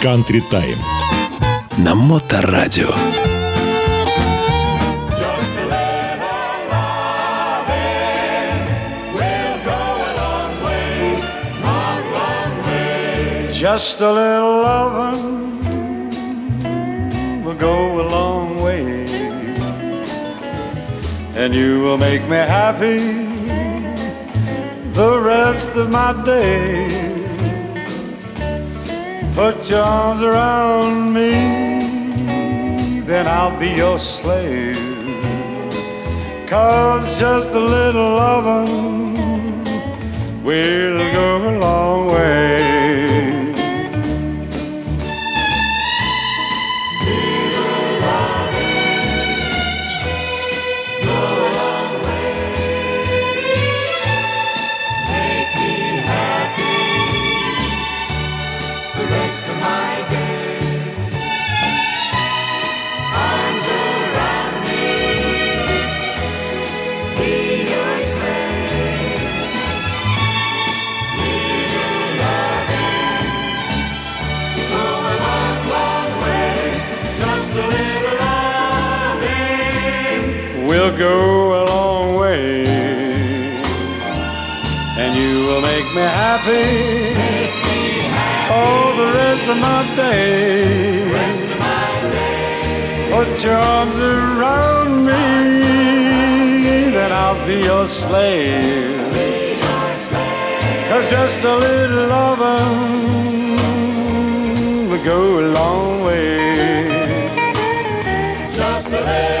Country Time. На Моторадио. Just a little loving will go a long way, and you will make me happy the rest of my day. Put your arms around me, then I'll be your slave. Cause just a little loving will go a long way. Will go a long way. And you will make me happy. All the rest of my day. Put your arms around me, then I'll be your slave. Cause just a little loving will go a long way. Just a little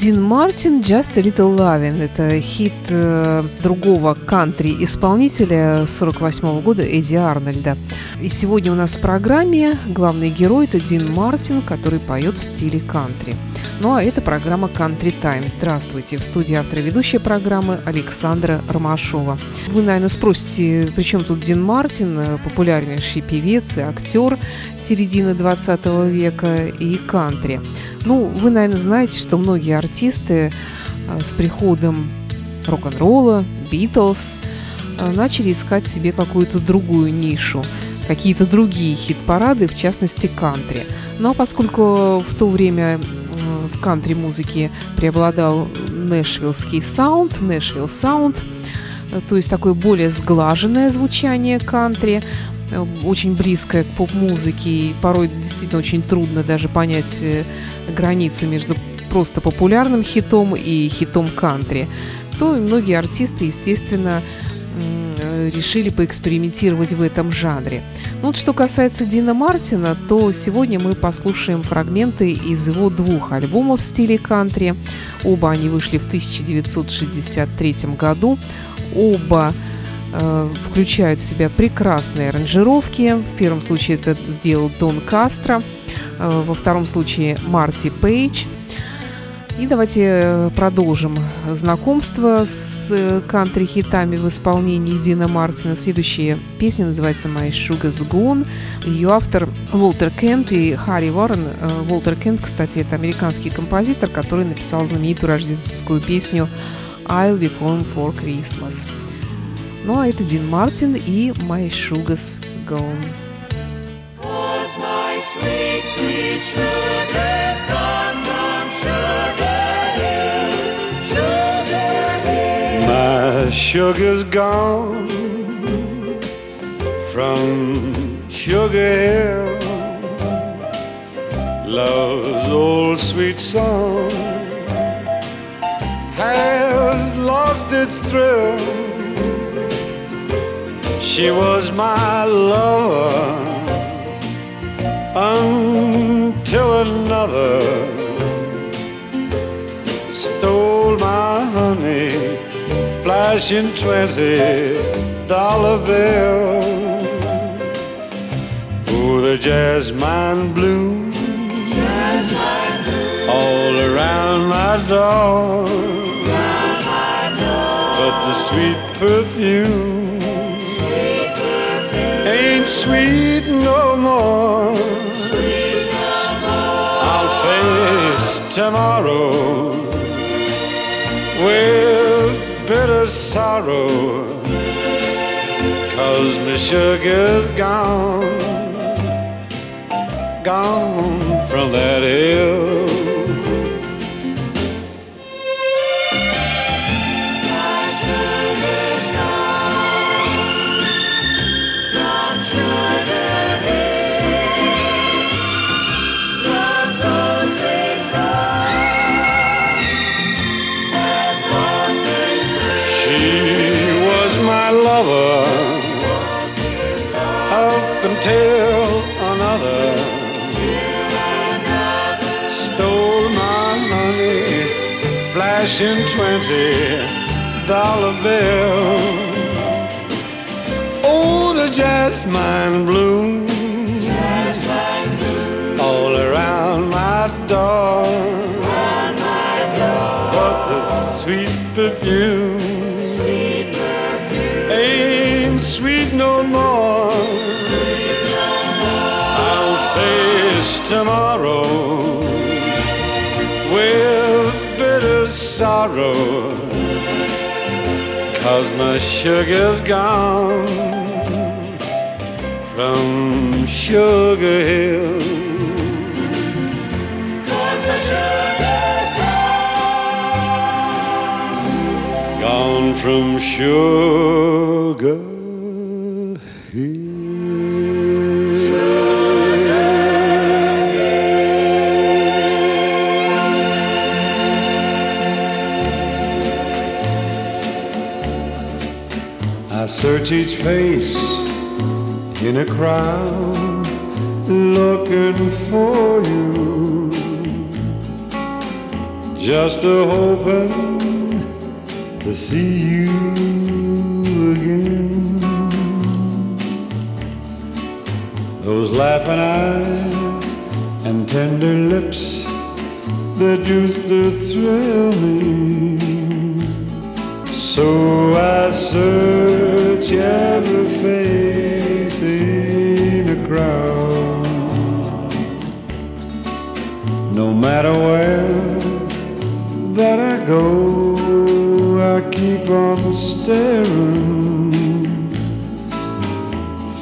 Дин Мартин «Just a Little Lovin'» – это хит э, другого кантри-исполнителя 48 года Эдди Арнольда. И сегодня у нас в программе главный герой – это Дин Мартин, который поет в стиле кантри. Ну а это программа Country Time. Здравствуйте. В студии автора ведущей программы Александра Ромашова. Вы, наверное, спросите, при чем тут Дин Мартин, э, популярнейший певец и актер середины 20 века и кантри. Ну, вы, наверное, знаете, что многие артисты э, с приходом рок-н-ролла, Битлз, э, начали искать себе какую-то другую нишу, какие-то другие хит-парады, в частности, кантри. Ну а поскольку в то время кантри-музыке преобладал нэшвиллский саунд, нэшвилл саунд, то есть такое более сглаженное звучание кантри, очень близкое к поп-музыке, и порой действительно очень трудно даже понять э, границу между просто популярным хитом и хитом кантри, то многие артисты, естественно, решили поэкспериментировать в этом жанре. Ну, вот что касается Дина Мартина, то сегодня мы послушаем фрагменты из его двух альбомов в стиле кантри. Оба они вышли в 1963 году. Оба э, включают в себя прекрасные аранжировки. В первом случае это сделал Дон Кастро, э, во втором случае Марти Пейдж – и давайте э, продолжим знакомство с э, кантри-хитами в исполнении Дина Мартина. Следующая песня называется «My Sugar's Gone». Ее автор Уолтер Кент и Харри Уоррен. Уолтер Кент, кстати, это американский композитор, который написал знаменитую рождественскую песню «I'll be home for Christmas». Ну а это Дин Мартин и «My Sugar's Gone». sweet, sweet sugar's gone My sugar's gone from Sugar Hill. Love's old sweet song has lost its thrill. She was my lover until another stole my honey flashing twenty dollar bill. Oh, the jasmine bloom all around my door. But the sweet perfume, ain't sweet no more. I'll face tomorrow sorrow. Cause my sugar's gone, gone from that hill. Flashing twenty dollar bill. Oh, the jasmine bloom all around my door. But the sweet perfume, ain't sweet no more. I'll face tomorrow sorrow. Cause my sugar's gone from Sugar Hill. Gone from Sugar search each face in a crowd looking for you. Just a hoping to see you again. Those laughing eyes and tender lips that used to thrill me. So I search every face in the crowd. No matter where that I go, I keep on staring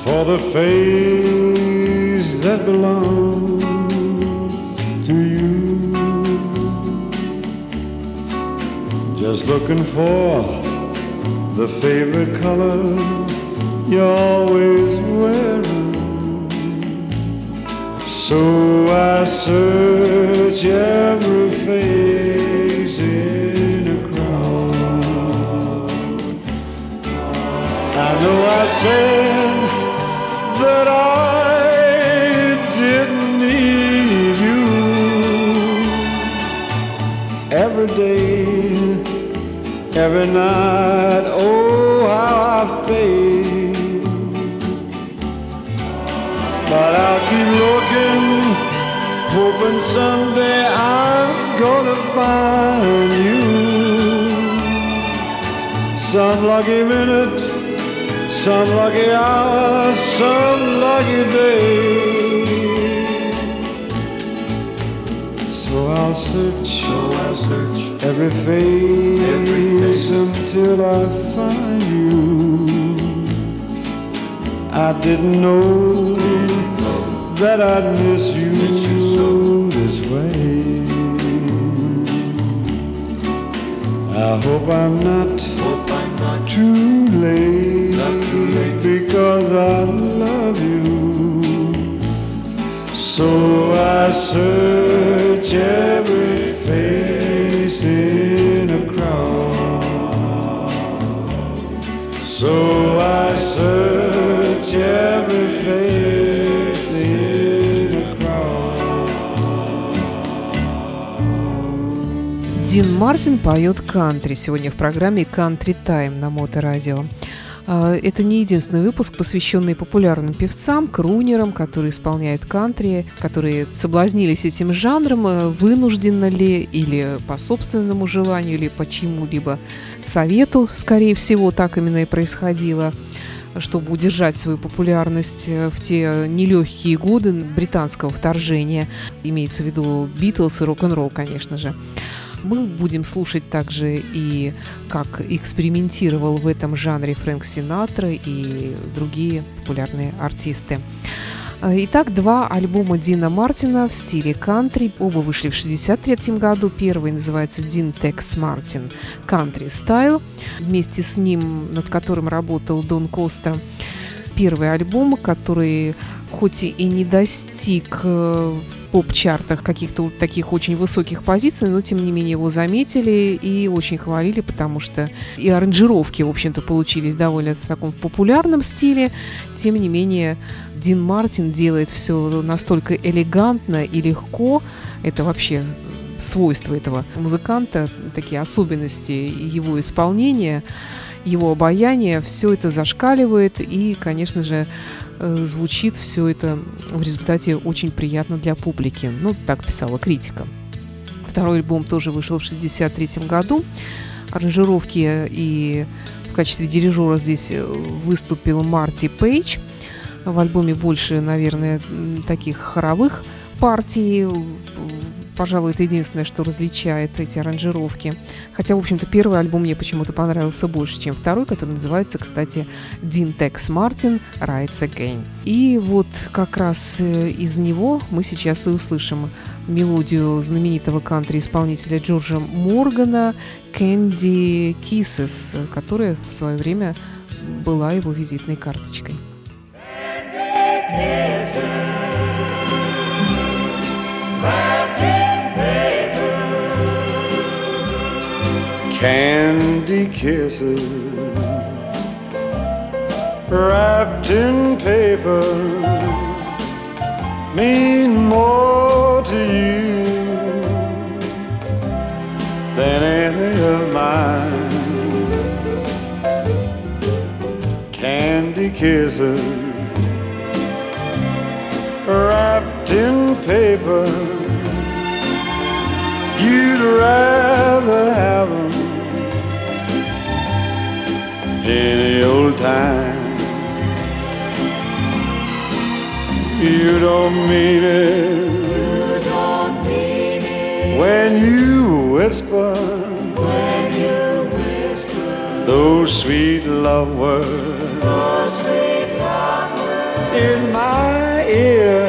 for the face that belongs to you. Just looking for the favorite colors you're always wearing. So I search every face in a crowd. I know I said that I didn't need you every day, every night. Oh, how I've paid. But I'll keep looking, hoping someday I'm gonna find you. Some lucky minute, some lucky hour, some lucky day. So I'll search, so I'll search every face, until I find you. I didn't know that I'd miss you, miss you so. this way. I hope I'm not, too, late, because I love you. So I search every face in a crowd. So I search every face in a crowd. Дин Мартин поет кантри сегодня в программе «Кантри Тайм» на Моторадио. А, Это не единственный выпуск, посвященный популярным певцам, крунерам, которые исполняют кантри, которые соблазнились этим жанром, э, вынужденно ли или по собственному желанию, или по чьему-либо совету, скорее всего, так именно и происходило. чтобы удержать свою популярность э, в те нелегкие годы британского вторжения. Имеется в виду Битлз и рок-н-ролл, конечно же. Мы будем слушать также и как экспериментировал в этом жанре Фрэнк Синатра и другие популярные артисты. Итак, два альбома Дина Мартина в стиле кантри. Оба вышли в 1963 году. Первый называется Дин Текс Мартин Country Style. Вместе с ним, над которым работал Дон Коста. Первый альбом, который хоть и не достиг э, поп-чартах каких-то таких очень высоких позиций, но тем не менее его заметили и очень хвалили, потому что и аранжировки, в общем-то, получились довольно в таком популярном стиле. Тем не менее, Дин Мартин делает все настолько элегантно и легко. Это вообще свойства этого музыканта, такие особенности его исполнения, его обаяния, все это зашкаливает и, конечно же, звучит все это в результате очень приятно для публики. Ну, так писала критика. Второй альбом тоже вышел в 1963 году. Аранжировки и в качестве дирижера здесь э, выступил Марти Пейдж. В альбоме больше, наверное, таких хоровых партий пожалуй, это единственное, что различает эти аранжировки. Хотя, в общем-то, первый альбом мне почему-то понравился больше, чем второй, который называется, кстати, Дин Текс Мартин «Rides Again». И вот как раз э, из него мы сейчас и услышим мелодию знаменитого кантри-исполнителя Джорджа Моргана «Candy Kisses», которая в свое время была его визитной карточкой. candy kisses wrapped in paper mean more to you than any of mine. Candy kisses wrapped in paper. You'd rather any old time. You don't mean it. You don't mean it. When you whisper. When you whisper. Those sweet love words. Those sweet love words. In my ear.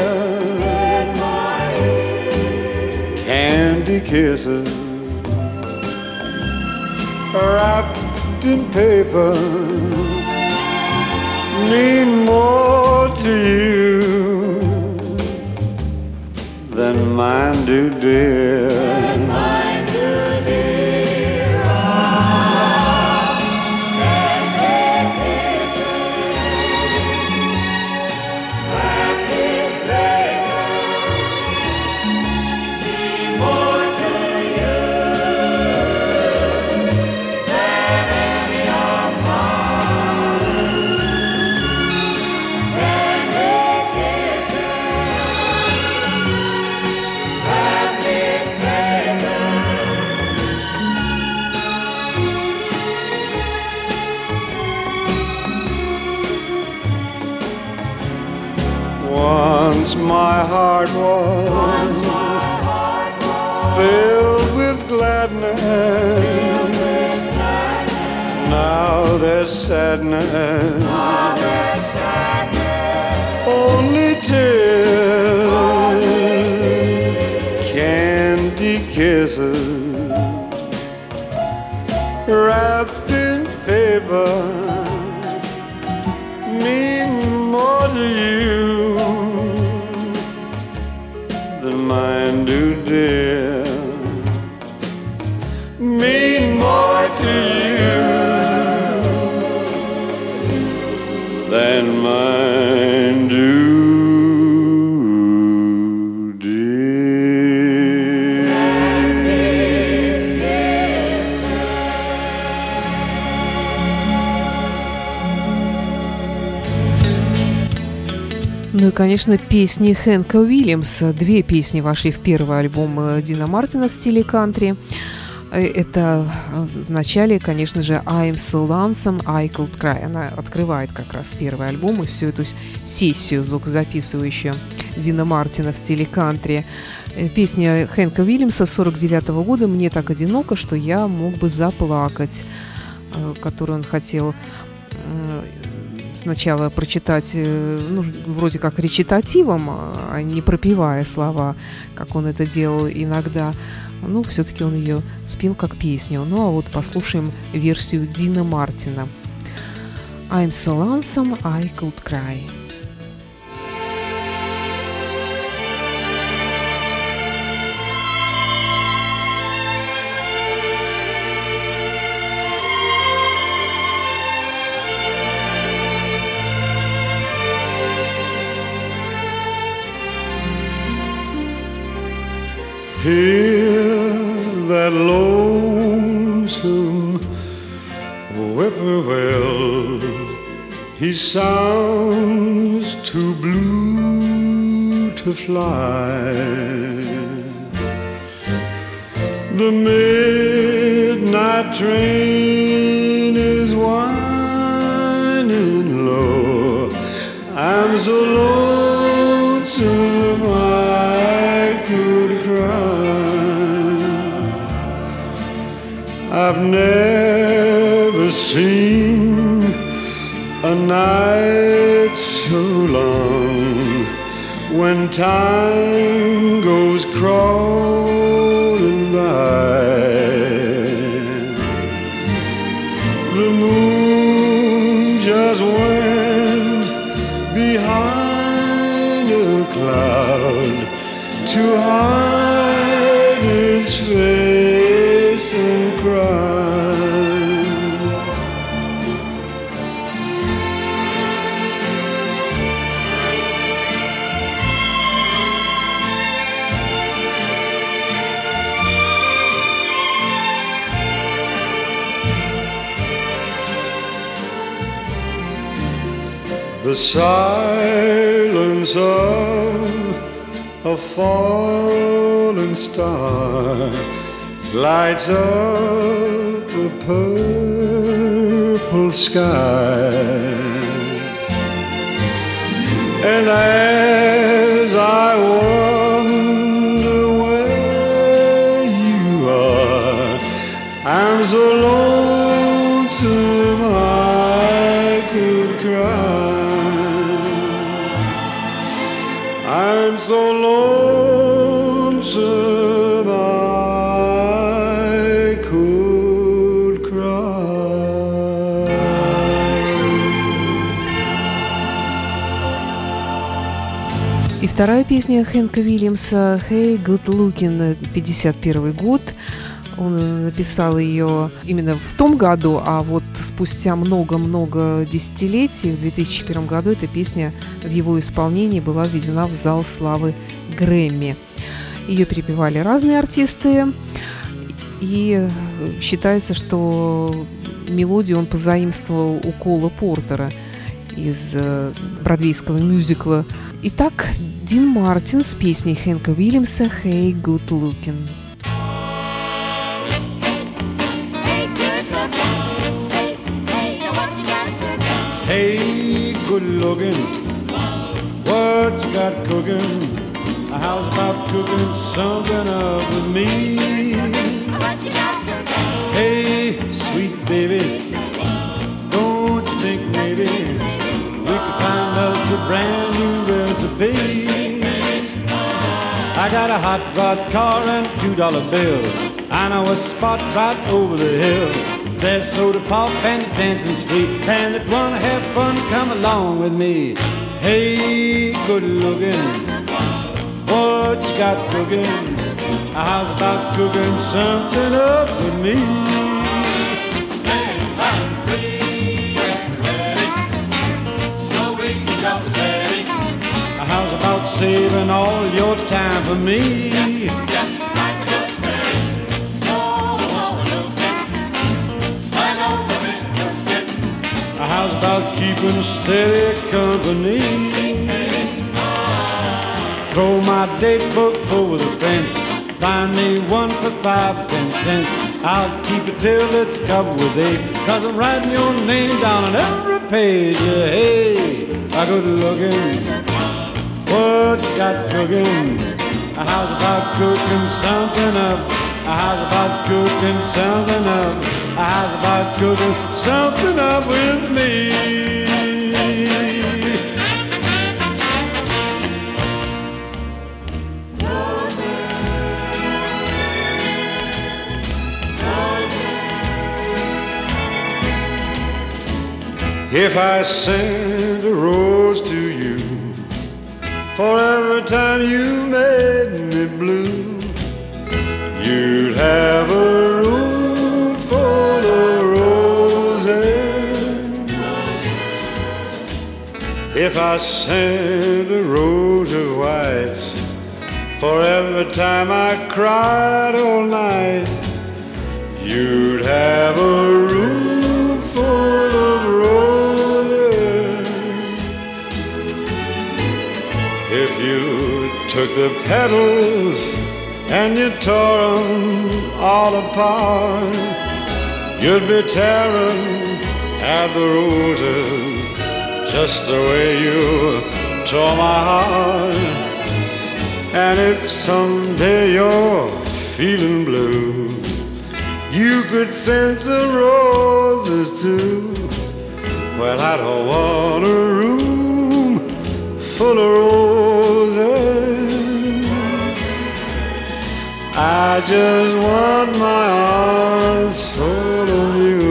In my ear. Candy kisses. In paper mean more to you than mine do, dear. Sadness. Ну и, конечно, песни Хэнка Уильямса. Две песни вошли в первый альбом э, Дина Мартина в стиле кантри. Э, Это э, в начале, конечно же, I'm so lonesome, I could cry. Она открывает как раз первый альбом и всю эту сессию звукозаписывающую Дина Мартина в стиле кантри. Песня Хэнка Уильямса 49 года «Мне так одиноко, что я мог бы заплакать», которую он хотел сначала прочитать, э, ну, вроде как речитативом, а не пропевая слова, как он это делал иногда. Ну, все-таки он ее спел как песню. Ну, а вот послушаем версию Дина Мартина. I'm so lonesome, I could cry. Hear that lonesome whippoorwill. He sounds too blue to fly. The midnight train is winding low. I'm so lonesome I've never seen a night so long. When time goes The silence of a falling star lights up a purple sky. And as I wonder вторая песня Хэнка Уильямса «Hey, Good Looking», 51 год. Он написал ее именно в том году, а вот спустя много-много десятилетий, в 2001 году, эта песня в его исполнении была введена в зал славы Грэмми. Ее перепевали разные артисты, и считается, что мелодию он позаимствовал у Кола Портера из э, бродвейского мюзикла. Итак, Дин Мартин с песней Хэнка Уильямса «Hey, Good Looking». Hey, good looking. What you got cooking? How's about cooking something up with me? Hey, sweet baby, don't you think maybe we could find us a brand recipe? I got a hot rod car and two dollar bill. And I a spot right over the hill. There's soda pop and dancing's free. And if you wanna have fun, come along with me. Hey, good looking, what you got cooking? How's about cooking something up with me? Saving all your time for me? How's about keeping steady company? Throw my date book over the fence. Find me one for five ten cents. I'll keep it till it's covered with A. Cause I'm writing your name down on every page. Yeah, hey, I good looking. What you got cooking? A house about cooking something up. A house about cooking something up. A house about cooking something up with me. If I send a rose for every time you made me blue, you'd have a room full of roses. If I sent a rose of white for every time I cried all night, you'd have a took the petals and you tore them all apart, you'd be tearing at the roses just the way you tore my heart. And if someday you're feeling blue, you could send the roses too. Well, I don't want a room full of roses. I just want my arms full of you.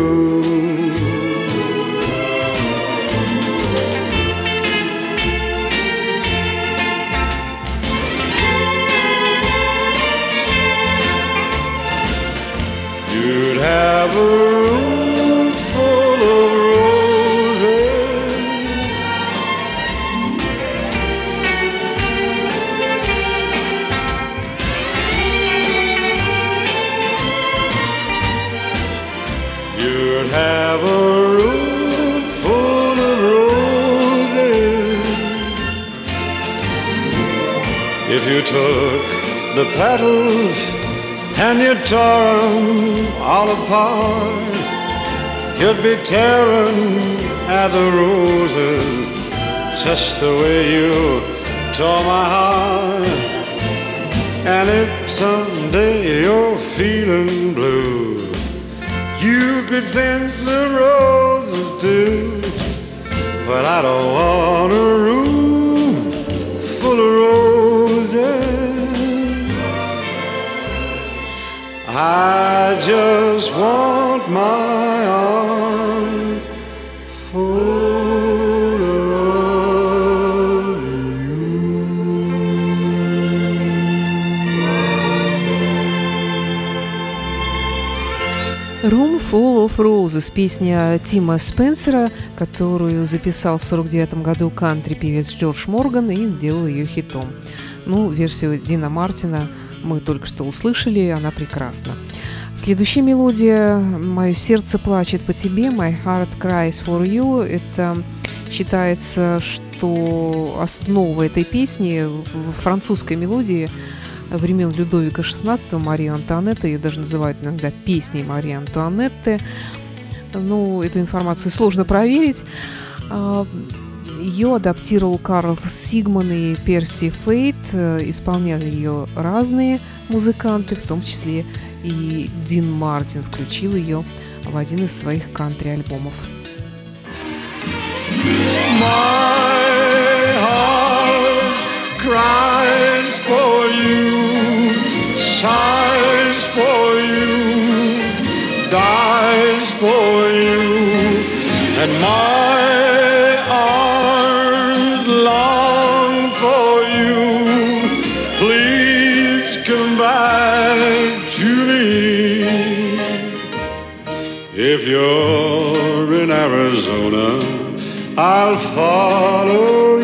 You'd have a have a room full of roses. If you took the petals and you tore them all apart, you'd be tearing at the roses just the way you tore my heart. And if someday you're feeling blue, could send some roses too. But I don't want a room full of roses. I just want my Full of Roses – песня Тима Спенсера, которую записал в 49 году кантри-певец Джордж Морган и сделал ее хитом. Ну, версию Дина Мартина мы только что услышали, она прекрасна. Следующая мелодия «Мое сердце плачет по тебе», «My heart cries for you» – это считается, что основа этой песни в французской мелодии времен Людовика XVI, Марии Антуанетты, ее даже называют иногда песней Марии Антуанетты. Ну, эту информацию сложно проверить. А, Ее адаптировал Карл Сигман и Перси Фейт. Э, Исполняли ее разные музыканты, в том числе и Дин Мартин включил ее в один из своих кантри-альбомов. Heart cries for you, sighs for you, dies for you, and my arms long for you. Please come back to me. If you're in Arizona, I'll follow.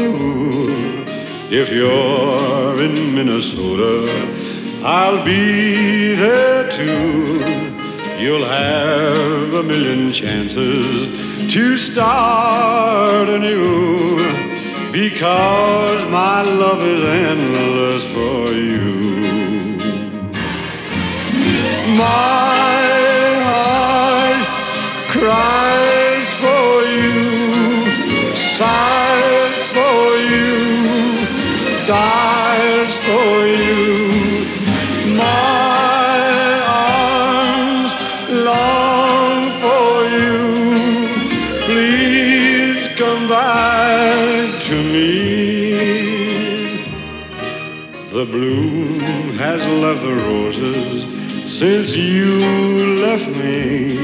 If you're in Minnesota, I'll be there too. You'll have a million chances to start anew because my love is endless for you. My heart cries for you dies for you. My arms long for you. Please come back to me. The bloom has left the roses since you left me.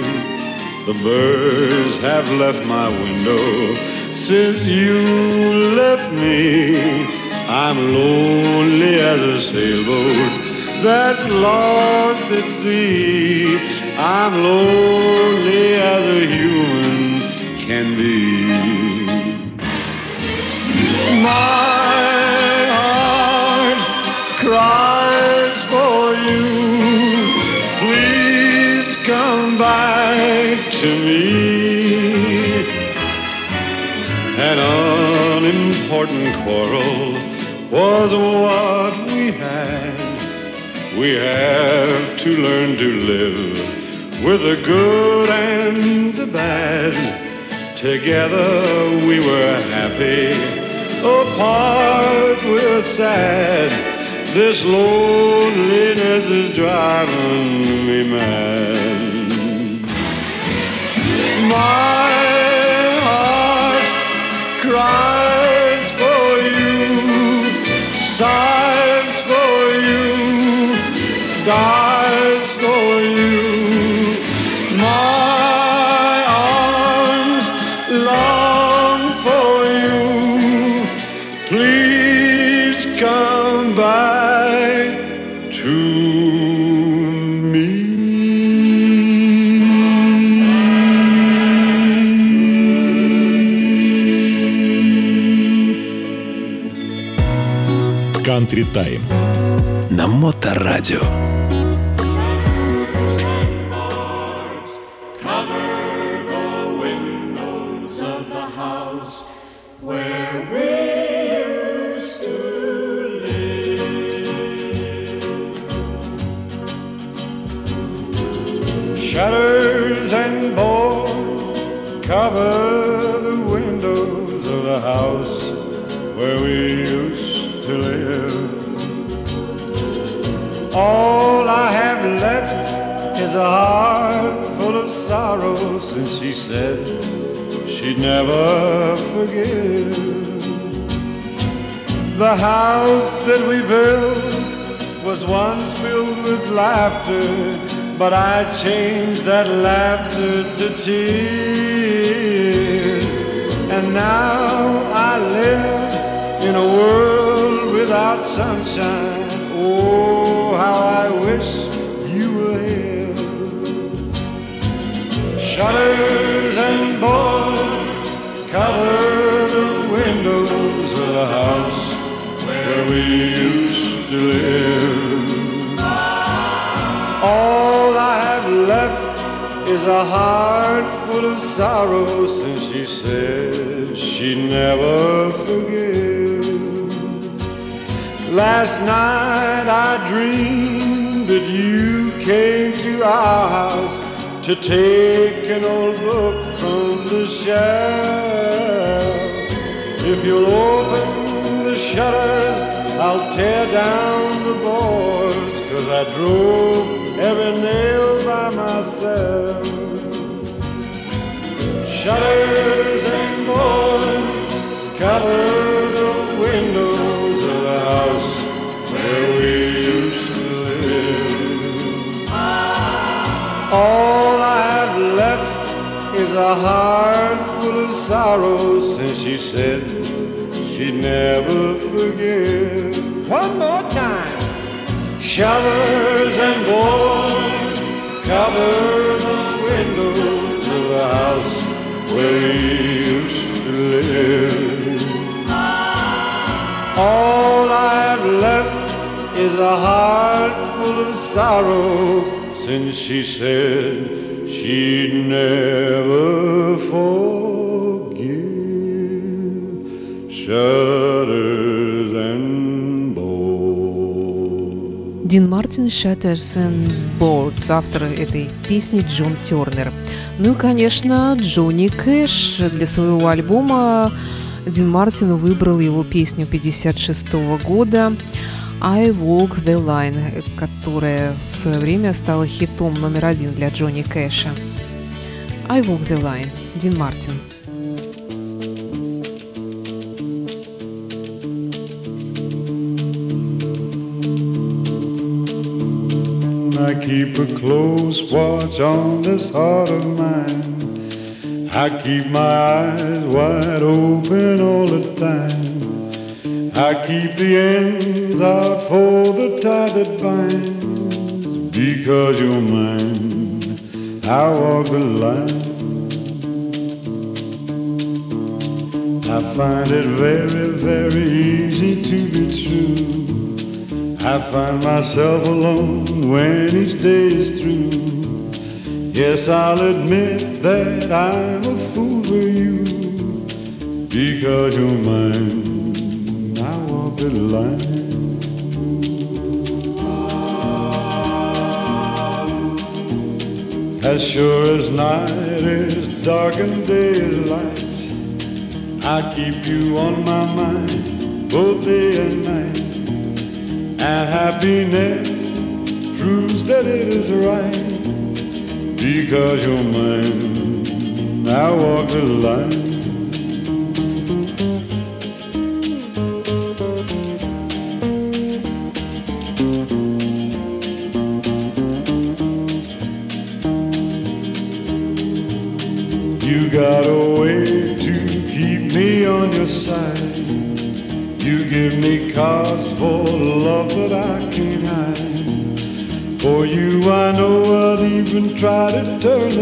The birds have left my window since you left me. I'm lonely as a sailboat that's lost at sea. I'm lonely as a human can be. My to learn to live with the good and the bad. Together we were happy, apart we're sad. This loneliness is driving me mad. My heart cries for you, sighs for you, dies Country Time. На Моторадио. Is a heart full of sorrow since she said she'd never forgive. The house that we built was once filled with laughter, but I changed that laughter to tears. And now I live in a world without sunshine. Oh, how I wish Shutters and boards cover the windows of the house where we used to live. All I have left is a heart full of sorrow since she said she'd never forgive. Last night I dreamed that you came to our house to take an old book from the shelf. If you'll open the shutters, I'll tear down the boards, cause I drove every nail by myself. Shutters and boards cover the windows of the house where we used to live. All is a heart full of sorrow since she said she'd never forgive. One more time. Shutters and boards cover the windows of the house where we used to live. All I have left is a heart full of sorrow since she said she'd never forgive. Shutters and boards. Дин Мартин «Shatters and Boards», автор этой песни Джон Тернер. Ну и, конечно, Джонни Кэш для своего альбома Дин Мартин выбрал его песню 56 года «I Walk the Line», которая в свое время стала хитом номер один для Джонни Кэша. «I Walk the Line» Дин Мартин. I keep a close watch on this heart of mine. I keep my eyes wide open all the time. I keep the ends out for the tie that binds. Because you're mine, I walk the line. I find it very, very easy to be true. I find myself alone when each day is through. Yes, I'll admit that I'm a fool for you. Because you're mine, As sure as night is dark and day is light, I keep you on my mind both day and night. And happiness proves that it is right because you're mine. I walk the line.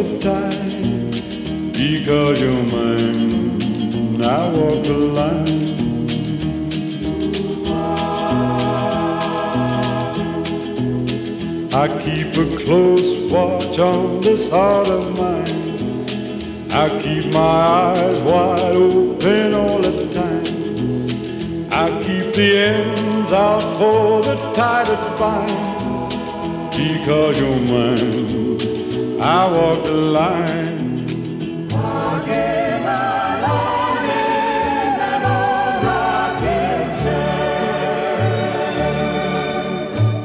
To turn. Because you're mine, I walk the line. I keep a close watch on this heart of mine. I keep my eyes wide open all the time. I keep the ends out for the tide that binds. Because you're mine, I walk the line.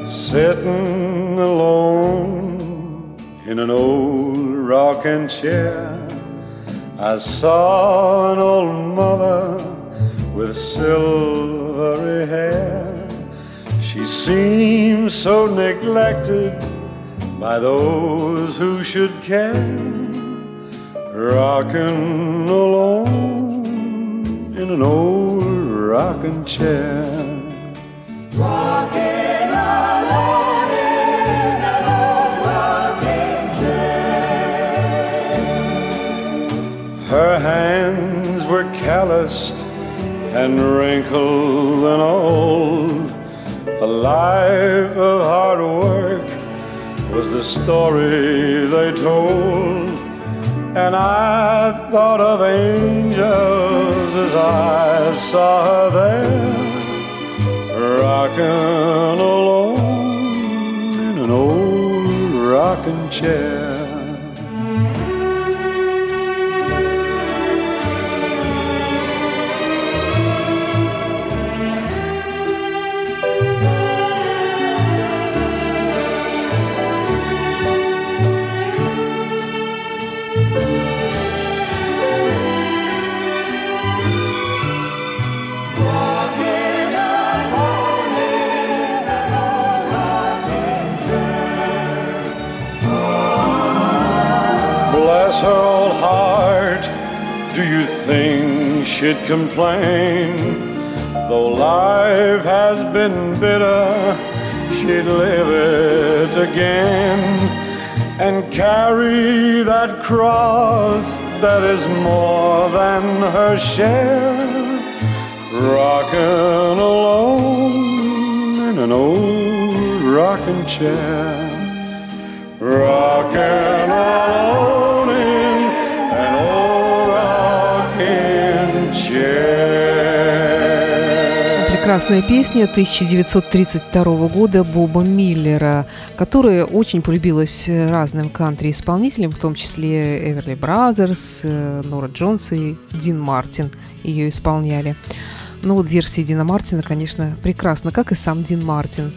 Sitting alone in an old rocking chair, I saw an old mother with silvery hair. She seemed so neglected by those who should care, rocking alone in an old rocking chair. Rocking. Her hands were calloused and wrinkled and old. A life of hard work was the story they told. And I thought of angels as I saw her there, rocking alone in an old rocking chair. She'd complain? Though life has been bitter, she'd live it again and carry that cross that is more than her share. Rocking alone in an old rocking chair. Rocking alone Прекрасная песня 1932 года Боба Миллера, которая очень полюбилась разным кантри-исполнителям, в том числе Эверли Бразерс, э, Нора Джонс и Дин Мартин ее исполняли. Ну вот версия Дина Мартина, конечно, прекрасна, как и сам Дин Мартин.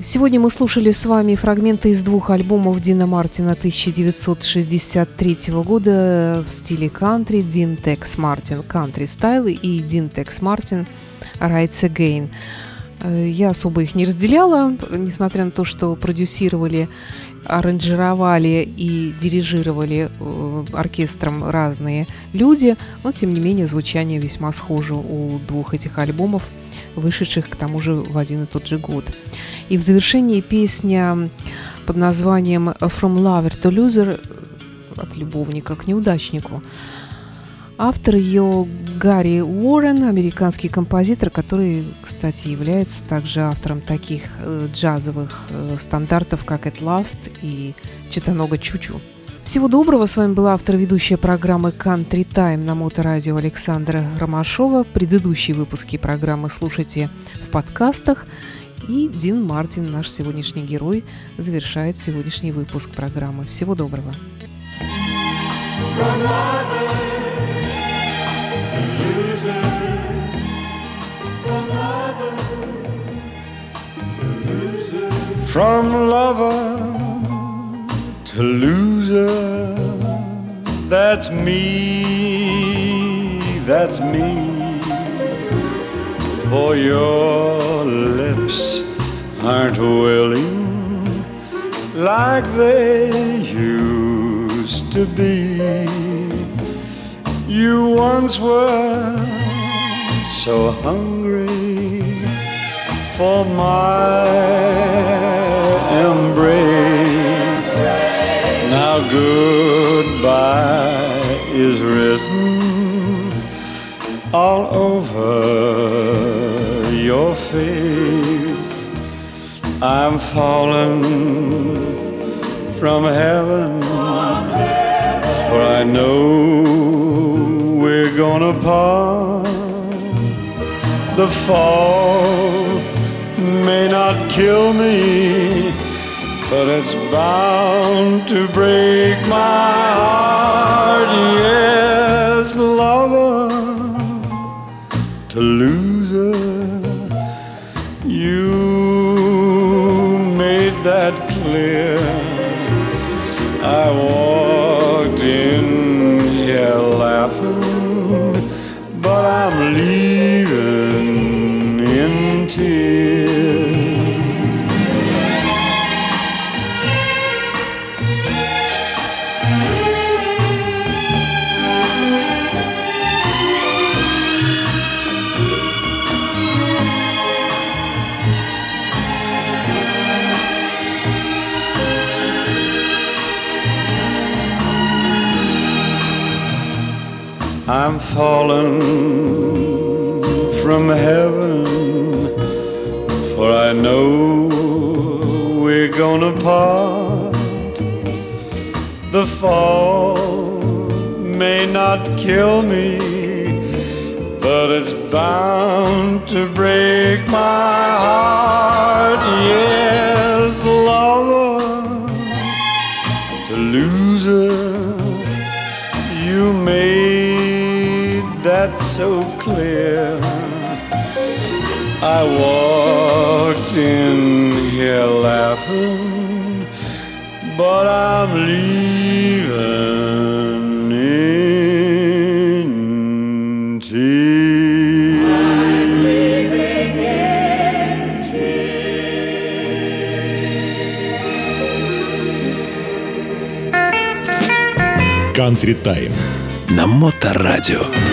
Сегодня мы слушали с вами фрагменты из двух альбомов Дина Мартина 1963 года в стиле кантри Дин Текс Мартин «Кантри Стайл» и Дин Текс Мартин «Rights Again». Э, Я особо их не разделяла, несмотря на то, что продюсировали, аранжировали и дирижировали э, оркестром разные люди, но тем не менее звучание весьма схоже у двух этих альбомов, вышедших к тому же в один и тот же год. И в завершении песня под названием «From Lover to Loser» от любовника к неудачнику. Автор ее Гарри Уоррен, американский композитор, который, кстати, является также автором таких э, джазовых э, стандартов, как «At Last» и «Читанога Чучу». Всего доброго. С вами была автор-ведущая программы «Country Time» на Моторадио Александра Ромашова. Предыдущие выпуски программы слушайте в подкастах. И Дин Мартин, наш сегодняшний герой, завершает сегодняшний выпуск программы. Всего доброго. From lover to loser, that's me, that's me. For your lips aren't willing like they used to be. You once were so hungry for my goodbye is written all over your face. I'm falling from heaven, for I know we're gonna part. The fall may not kill me, but it's bound to break my heart. Yes, lover to loser, I'm falling from heaven, for I know we're gonna part. The fall may not kill me, but it's bound to break my heart. Yes, lover, so clear. I walked in here laughing, but I'm leaving in tears. Country Time. На Моторадио.